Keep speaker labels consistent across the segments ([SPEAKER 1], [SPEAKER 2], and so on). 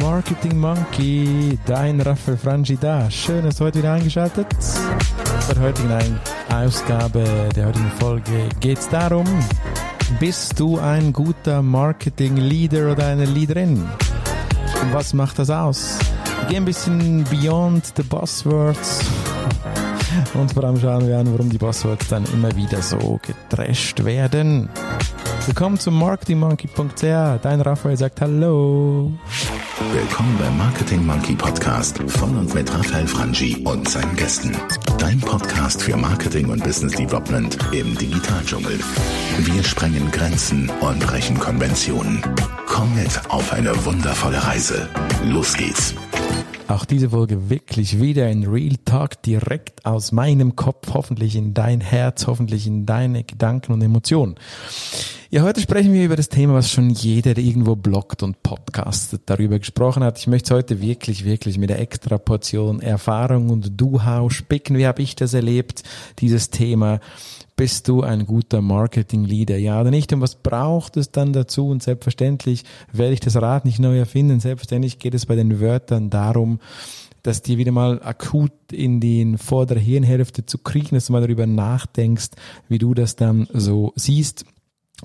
[SPEAKER 1] Marketing Monkey, dein Raphael Frangi da. Schön, dass du heute wieder eingeschaltet. Bei der heutigen Ausgabe der heutigen Folge geht es darum, bist du ein guter Marketing-Leader oder eine Leaderin? Und was macht das aus? Gehen ein bisschen beyond the buzzwords und vor allem schauen wir an, warum die Buzzwords dann immer wieder so getrasht werden. Willkommen zum marketingmonkey.ch. Dein Raphael sagt Hallo.
[SPEAKER 2] Willkommen beim Marketing Monkey Podcast von und mit Raphael Frangi und seinen Gästen. Dein Podcast für Marketing und Business Development im Digitaldschungel. Wir sprengen Grenzen und brechen Konventionen. Komm mit auf eine wundervolle Reise. Los geht's.
[SPEAKER 1] Auch diese Folge wirklich wieder in Real Talk direkt aus meinem Kopf, hoffentlich in dein Herz, hoffentlich in deine Gedanken und Emotionen. Ja, heute sprechen wir über das Thema, was schon jeder irgendwo bloggt und podcastet darüber gesprochen hat. Ich möchte heute wirklich, wirklich mit der extra Portion Erfahrung und Do-How spicken. Wie habe ich das erlebt, dieses Thema? Bist du ein guter Marketing-Leader? Ja oder nicht? Und was braucht es dann dazu? Und selbstverständlich werde ich das Rad nicht neu erfinden. Selbstverständlich geht es bei den Wörtern darum, dass dir wieder mal akut in die vordere Hirnhälfte zu kriegen, dass du mal darüber nachdenkst, wie du das dann so siehst.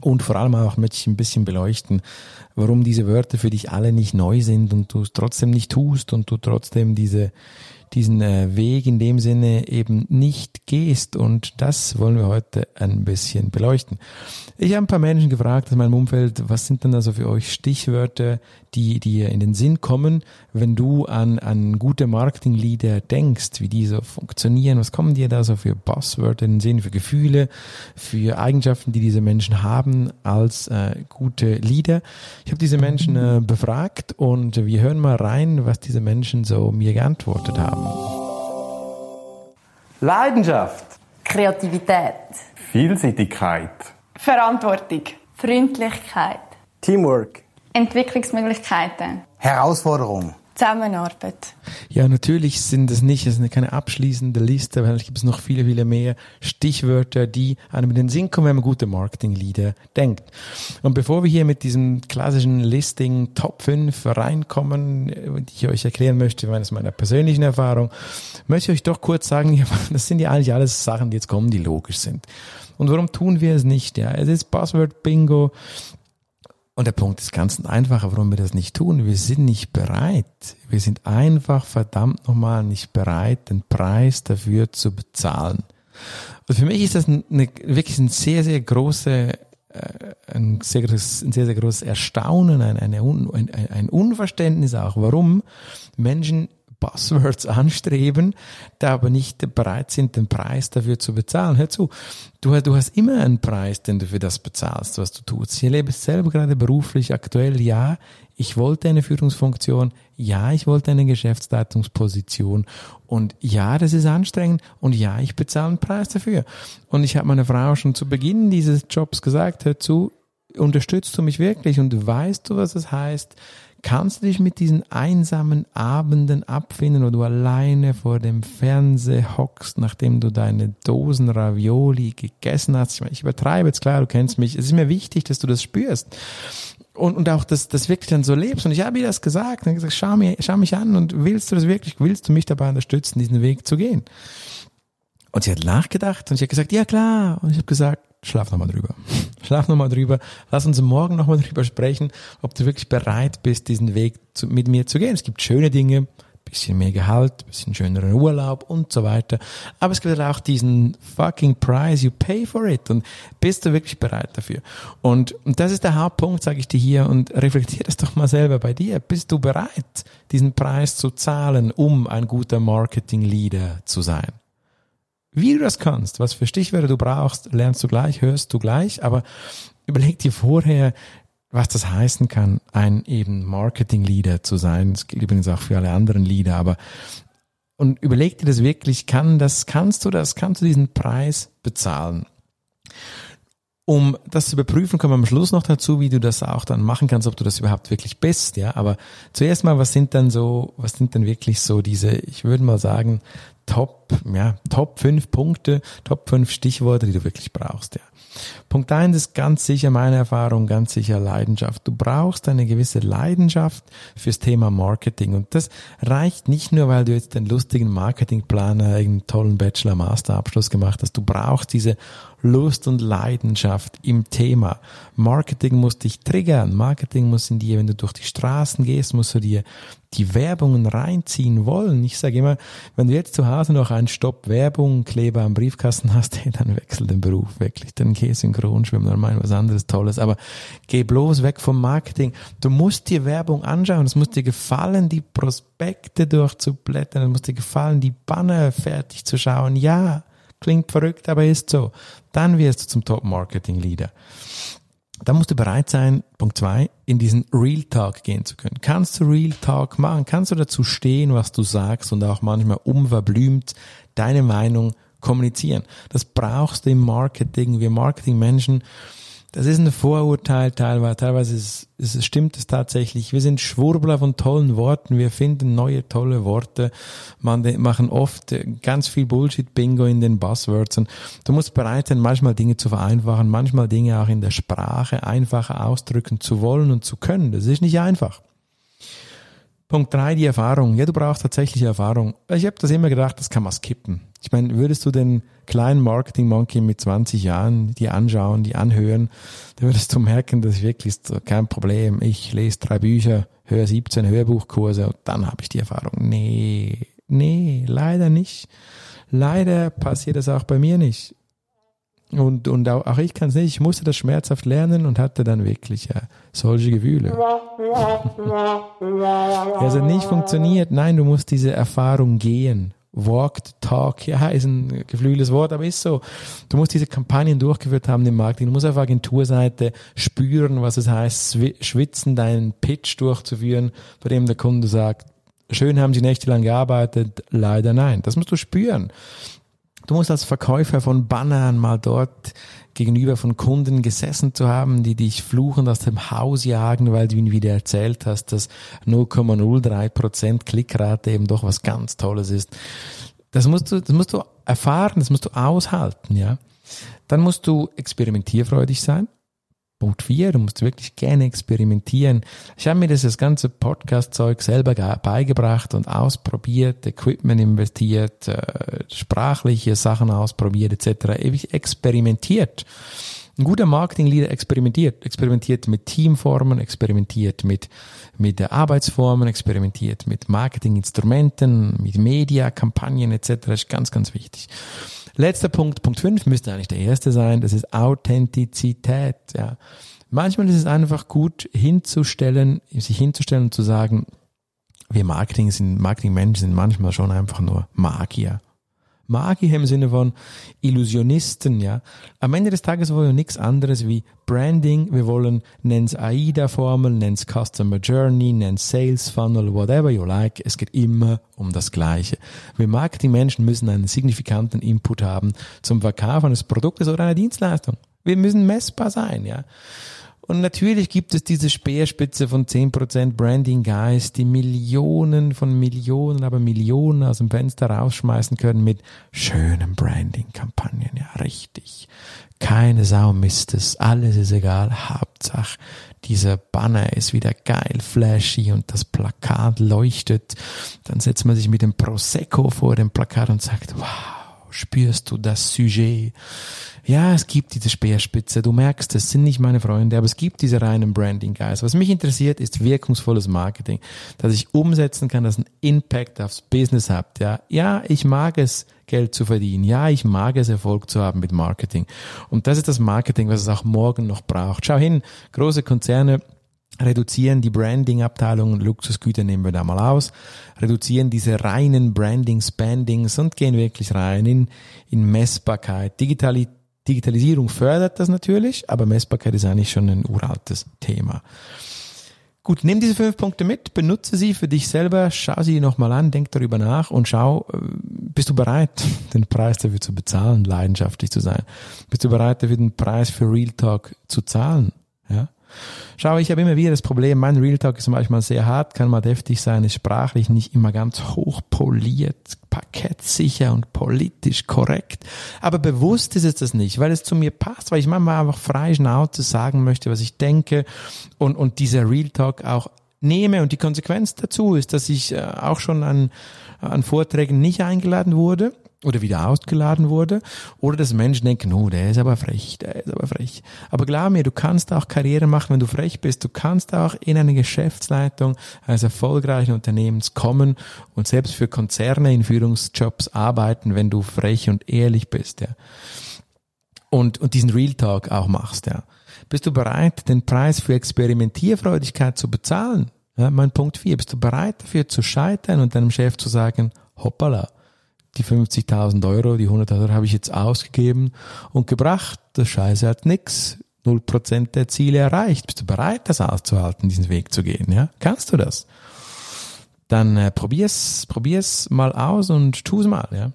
[SPEAKER 1] Und vor allem auch möchte ich ein bisschen beleuchten, warum diese Wörter für dich alle nicht neu sind und du es trotzdem nicht tust und du trotzdem diese, diesen äh, Weg in dem Sinne eben nicht gehst. Und das wollen wir heute ein bisschen beleuchten. Ich habe ein paar Menschen gefragt aus meinem Umfeld, was sind denn also für euch Stichwörter, die dir in den Sinn kommen, wenn du an, an gute Marketing-Leader denkst, wie die so funktionieren. Was kommen dir da so für Buzzwörter in den Sinn, für Gefühle, für Eigenschaften, die diese Menschen haben als äh, gute Leader? Ich habe diese Menschen äh, befragt und wir hören mal rein, was diese Menschen so mir geantwortet haben.
[SPEAKER 3] Leidenschaft,
[SPEAKER 4] Kreativität,
[SPEAKER 3] Vielseitigkeit,
[SPEAKER 4] Verantwortung, Freundlichkeit,
[SPEAKER 3] Teamwork,
[SPEAKER 4] Entwicklungsmöglichkeiten,
[SPEAKER 5] Herausforderung.
[SPEAKER 4] Zusammenarbeit.
[SPEAKER 1] Ja, natürlich sind es nicht, es ist keine abschließende Liste, weil es gibt noch viele, viele mehr Stichwörter, die einem in den Sinn kommen, wenn man gute Marketing-Leader denkt. Und bevor wir hier mit diesem klassischen Listing Top 5 reinkommen, die ich euch erklären möchte, aus meiner persönlichen Erfahrung, möchte ich euch doch kurz sagen, das sind ja eigentlich alles Sachen, die jetzt kommen, die logisch sind. Und warum tun wir es nicht? Ja, es ist Buzzword Bingo. Und der Punkt ist ganz einfach, warum wir das nicht tun. Wir sind nicht bereit. Wir sind einfach verdammt nochmal nicht bereit, den Preis dafür zu bezahlen. Und für mich ist das eine, wirklich ein sehr, sehr große, äh, ein sehr, ein sehr, sehr großes Erstaunen, ein, ein, ein Unverständnis auch, warum Menschen Buzzwords anstreben, da aber nicht bereit sind, den Preis dafür zu bezahlen. Hör zu, du, du hast immer einen Preis, den du für das bezahlst, was du tust. Ich erlebe es selber gerade beruflich aktuell, ja, ich wollte eine Führungsfunktion, ja, ich wollte eine Geschäftsleitungsposition und ja, das ist anstrengend und ja, ich bezahle einen Preis dafür. Und ich habe meiner Frau schon zu Beginn dieses Jobs gesagt, hör zu, unterstützt du mich wirklich und weißt du, was es heißt, Kannst du dich mit diesen einsamen Abenden abfinden, wo du alleine vor dem Fernseher hockst, nachdem du deine Dosen Ravioli gegessen hast? Ich, meine, ich übertreibe jetzt klar, du kennst mich. Es ist mir wichtig, dass du das spürst. Und, und auch, dass das wirklich dann so lebst. Und ich habe ihr das gesagt und gesagt, schau, mir, schau mich an und willst du das wirklich, willst du mich dabei unterstützen, diesen Weg zu gehen? Und sie hat nachgedacht und ich habe gesagt, ja klar. Und ich habe gesagt, schlaf nochmal drüber. Schlaf nochmal drüber. Lass uns morgen nochmal drüber sprechen, ob du wirklich bereit bist, diesen Weg zu, mit mir zu gehen. Es gibt schöne Dinge, bisschen mehr Gehalt, bisschen schöneren Urlaub und so weiter. Aber es gibt auch diesen fucking price, you pay for it. Und bist du wirklich bereit dafür? Und, und das ist der Hauptpunkt, sage ich dir hier. Und reflektier das doch mal selber bei dir. Bist du bereit, diesen Preis zu zahlen, um ein guter Marketing-Leader zu sein? Wie du das kannst, was für Stichwörter du brauchst, lernst du gleich, hörst du gleich, aber überleg dir vorher, was das heißen kann, ein eben Marketing-Leader zu sein. Das gilt übrigens auch für alle anderen Leader, aber und überleg dir das wirklich, kann das, kannst du das, kannst du diesen Preis bezahlen? Um das zu überprüfen, kommen wir am Schluss noch dazu, wie du das auch dann machen kannst, ob du das überhaupt wirklich bist, ja. Aber zuerst mal, was sind dann so, was sind dann wirklich so diese, ich würde mal sagen, Top, ja, Top 5 Punkte, Top 5 Stichworte, die du wirklich brauchst, ja. Punkt eins ist ganz sicher meine Erfahrung, ganz sicher Leidenschaft. Du brauchst eine gewisse Leidenschaft fürs Thema Marketing. Und das reicht nicht nur, weil du jetzt den lustigen Marketingplaner, einen tollen Bachelor-Master-Abschluss gemacht hast. Du brauchst diese Lust und Leidenschaft im Thema. Marketing muss dich triggern. Marketing muss in dir, wenn du durch die Straßen gehst, musst du dir die Werbungen reinziehen wollen. Ich sage immer, wenn du jetzt zu Hause noch einen Stopp Werbung Kleber am Briefkasten hast, hey, dann wechsel den Beruf wirklich. Dann geh synchron schwimmen oder mal was anderes Tolles. Aber geh bloß weg vom Marketing. Du musst dir Werbung anschauen. Es muss dir gefallen, die Prospekte durchzublättern. Es muss dir gefallen, die Banner fertig zu schauen. Ja, klingt verrückt, aber ist so. Dann wirst du zum Top-Marketing-Leader. Da musst du bereit sein, Punkt zwei, in diesen Real Talk gehen zu können. Kannst du Real Talk machen? Kannst du dazu stehen, was du sagst und auch manchmal unverblümt deine Meinung kommunizieren? Das brauchst du im Marketing. Wir Marketingmenschen das ist ein Vorurteil teilweise. Teilweise ist, ist, stimmt es tatsächlich. Wir sind Schwurbler von tollen Worten. Wir finden neue tolle Worte. Man machen oft ganz viel Bullshit-Bingo in den Buzzwords. Und du musst bereit sein, manchmal Dinge zu vereinfachen, manchmal Dinge auch in der Sprache einfacher ausdrücken zu wollen und zu können. Das ist nicht einfach. Punkt drei, die Erfahrung. Ja, du brauchst tatsächlich Erfahrung. Ich habe das immer gedacht, das kann man skippen. Ich meine, würdest du den kleinen Marketing Monkey mit 20 Jahren die anschauen, die anhören, dann würdest du merken, das ist wirklich kein Problem. Ich lese drei Bücher, höre 17 Hörbuchkurse und dann habe ich die Erfahrung. Nee, nee, leider nicht. Leider passiert das auch bei mir nicht. Und, und auch, auch ich kann es nicht. Ich musste das schmerzhaft lernen und hatte dann wirklich ja, solche Gefühle. also nicht funktioniert. Nein, du musst diese Erfahrung gehen. Walked, talk, ja, ist ein geflügeltes Wort, aber ist so. Du musst diese Kampagnen durchgeführt haben im Marketing. Du musst auf Agenturseite spüren, was es heißt, schwitzen, deinen Pitch durchzuführen, bei dem der Kunde sagt, schön haben Sie nächtelang gearbeitet, leider nein. Das musst du spüren. Du musst als Verkäufer von Bannern mal dort gegenüber von Kunden gesessen zu haben, die dich fluchend aus dem Haus jagen, weil du ihnen wieder erzählt hast, dass 0,03% Klickrate eben doch was ganz Tolles ist. Das musst du, das musst du erfahren, das musst du aushalten, ja. Dann musst du experimentierfreudig sein. Punkt 4, du musst wirklich gerne experimentieren. Ich habe mir das, ganze Podcast-Zeug selber beigebracht und ausprobiert, Equipment investiert, äh, sprachliche Sachen ausprobiert etc. Ewig experimentiert. Ein guter Marketing-Leader experimentiert, experimentiert mit Teamformen, experimentiert mit, mit der Arbeitsformen, experimentiert mit Marketinginstrumenten, mit Media-Kampagnen etc. Das ist ganz, ganz wichtig. Letzter Punkt, Punkt 5 müsste eigentlich der erste sein, das ist Authentizität. Ja. Manchmal ist es einfach gut hinzustellen, sich hinzustellen und zu sagen, wir Marketing sind, Marketingmenschen sind manchmal schon einfach nur Magier. Magier im Sinne von Illusionisten, ja. Am Ende des Tages wollen wir nichts anderes wie Branding. Wir wollen, nenn's AIDA-Formel, nenn's Customer Journey, nenn's Sales Funnel, whatever you like. Es geht immer um das Gleiche. Wir Marketingmenschen müssen einen signifikanten Input haben zum Verkauf eines Produktes oder einer Dienstleistung. Wir müssen messbar sein, ja. Und natürlich gibt es diese Speerspitze von 10% Branding Guys, die Millionen von Millionen, aber Millionen aus dem Fenster rausschmeißen können mit schönen Branding-Kampagnen. Ja, richtig. Keine Sau misst es. Alles ist egal. Hauptsache, dieser Banner ist wieder geil, flashy und das Plakat leuchtet. Dann setzt man sich mit dem Prosecco vor dem Plakat und sagt, wow, spürst du das Sujet? Ja, es gibt diese Speerspitze, du merkst, es sind nicht meine Freunde, aber es gibt diese reinen Branding-Guys. Was mich interessiert, ist wirkungsvolles Marketing, dass ich umsetzen kann, dass ein Impact aufs Business hat. Ja, ja, ich mag es, Geld zu verdienen. Ja, ich mag es, Erfolg zu haben mit Marketing. Und das ist das Marketing, was es auch morgen noch braucht. Schau hin, große Konzerne, reduzieren die Branding-Abteilung, Luxusgüter nehmen wir da mal aus, reduzieren diese reinen Branding-Spendings und gehen wirklich rein in, in Messbarkeit. Digitali Digitalisierung fördert das natürlich, aber Messbarkeit ist eigentlich schon ein uraltes Thema. Gut, nimm diese fünf Punkte mit, benutze sie für dich selber, schau sie nochmal an, denk darüber nach und schau, äh, bist du bereit, den Preis dafür zu bezahlen, leidenschaftlich zu sein? Bist du bereit dafür, den Preis für Real Talk zu zahlen? Schau, ich habe immer wieder das Problem, mein Real Talk ist manchmal sehr hart, kann mal deftig sein, ist sprachlich nicht immer ganz hochpoliert, parkettsicher und politisch korrekt. Aber bewusst ist es das nicht, weil es zu mir passt, weil ich manchmal einfach frei Schnauze sagen möchte, was ich denke und, und dieser Real Talk auch nehme. Und die Konsequenz dazu ist, dass ich äh, auch schon an, an Vorträgen nicht eingeladen wurde oder wieder ausgeladen wurde oder dass Menschen denken, oh, der ist aber frech, der ist aber frech. Aber glaub mir, du kannst auch Karriere machen, wenn du frech bist. Du kannst auch in eine Geschäftsleitung eines erfolgreichen Unternehmens kommen und selbst für Konzerne in Führungsjobs arbeiten, wenn du frech und ehrlich bist, ja. Und, und diesen Real Talk auch machst, ja. Bist du bereit, den Preis für Experimentierfreudigkeit zu bezahlen? Ja, mein Punkt vier. Bist du bereit dafür zu scheitern und deinem Chef zu sagen, hoppala, die 50.000 Euro, die 100.000 Euro habe ich jetzt ausgegeben und gebracht. Das Scheiße hat nix. 0% der Ziele erreicht. Bist du bereit, das auszuhalten, diesen Weg zu gehen? Ja? Kannst du das? Dann äh, probier's, probier's mal aus und tu's mal, ja.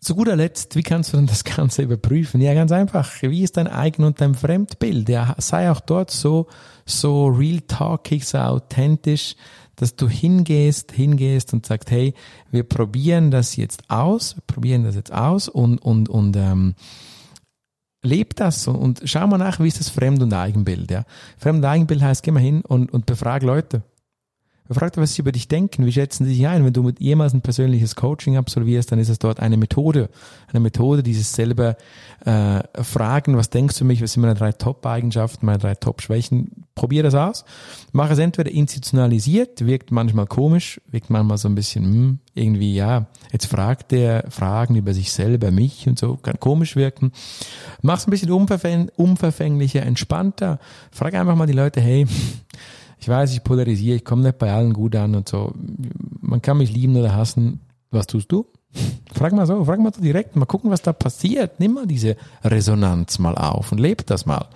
[SPEAKER 1] Zu guter Letzt, wie kannst du denn das Ganze überprüfen? Ja, ganz einfach. Wie ist dein Eigen- und dein Fremdbild? Ja, sei auch dort so, so real talkig, so authentisch, dass du hingehst, hingehst und sagst, hey, wir probieren das jetzt aus, wir probieren das jetzt aus und, und, und ähm, leb das und, und schau mal nach, wie ist das Fremd- und Eigenbild. Ja? Fremd- und Eigenbild heißt, geh mal hin und, und befrag Leute. Befrag, was sie über dich denken, wie schätzen sie dich ein. Wenn du mit jemals ein persönliches Coaching absolvierst, dann ist es dort eine Methode. Eine Methode, dieses selber äh, fragen, was denkst du mich, was sind meine drei Top-Eigenschaften, meine drei Top-Schwächen. Probier das aus. Mach es entweder institutionalisiert, wirkt manchmal komisch, wirkt manchmal so ein bisschen, hm, irgendwie, ja, jetzt fragt der Fragen über sich selber, mich und so, kann komisch wirken. Mach es ein bisschen unverfäng unverfänglicher, entspannter. Frag einfach mal die Leute, hey, ich weiß, ich polarisiere, ich komme nicht bei allen gut an und so. Man kann mich lieben oder hassen. Was tust du? Frag mal so, frag mal so direkt, mal gucken, was da passiert. Nimm mal diese Resonanz mal auf und leb das mal.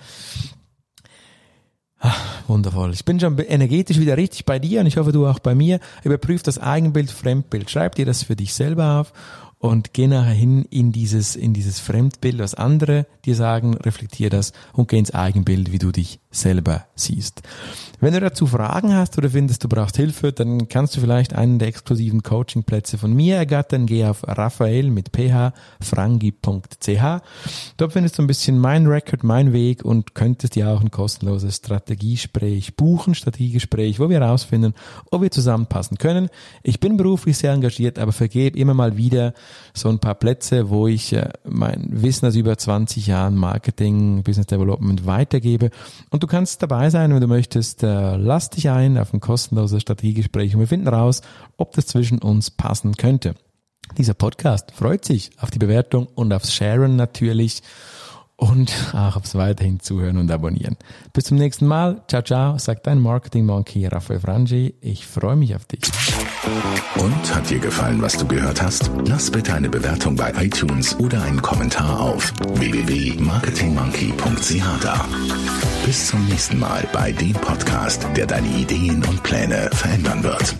[SPEAKER 1] Ach, wundervoll. Ich bin schon energetisch wieder richtig bei dir und ich hoffe, du auch bei mir. Überprüf das Eigenbild, Fremdbild. Schreib dir das für dich selber auf und geh nachher hin in dieses, in dieses Fremdbild, was andere dir sagen, reflektier das und geh ins Eigenbild, wie du dich selber siehst. Wenn du dazu Fragen hast oder findest, du brauchst Hilfe, dann kannst du vielleicht einen der exklusiven Coachingplätze von mir ergattern. Geh auf Raphael mit phfrangi.ch. Dort findest du ein bisschen mein Record, mein Weg und könntest dir auch ein kostenloses Strategiegespräch buchen, Strategiegespräch, wo wir herausfinden, ob wir zusammenpassen können. Ich bin beruflich sehr engagiert, aber vergebe immer mal wieder so ein paar Plätze, wo ich äh, mein Wissen aus über 20 Jahren Marketing, Business Development weitergebe. Und du kannst dabei sein, wenn du möchtest, äh, lass dich ein auf ein kostenloses Strategiegespräch und wir finden raus, ob das zwischen uns passen könnte. Dieser Podcast freut sich auf die Bewertung und aufs Sharen natürlich und auch aufs weiterhin Zuhören und Abonnieren. Bis zum nächsten Mal. Ciao, ciao, sagt dein Marketing Monkey Raphael Frangi. Ich freue mich auf dich.
[SPEAKER 2] Und hat dir gefallen, was du gehört hast? Lass bitte eine Bewertung bei iTunes oder einen Kommentar auf www.marketingmonkey.ch da. Bis zum nächsten Mal bei dem Podcast, der deine Ideen und Pläne verändern wird.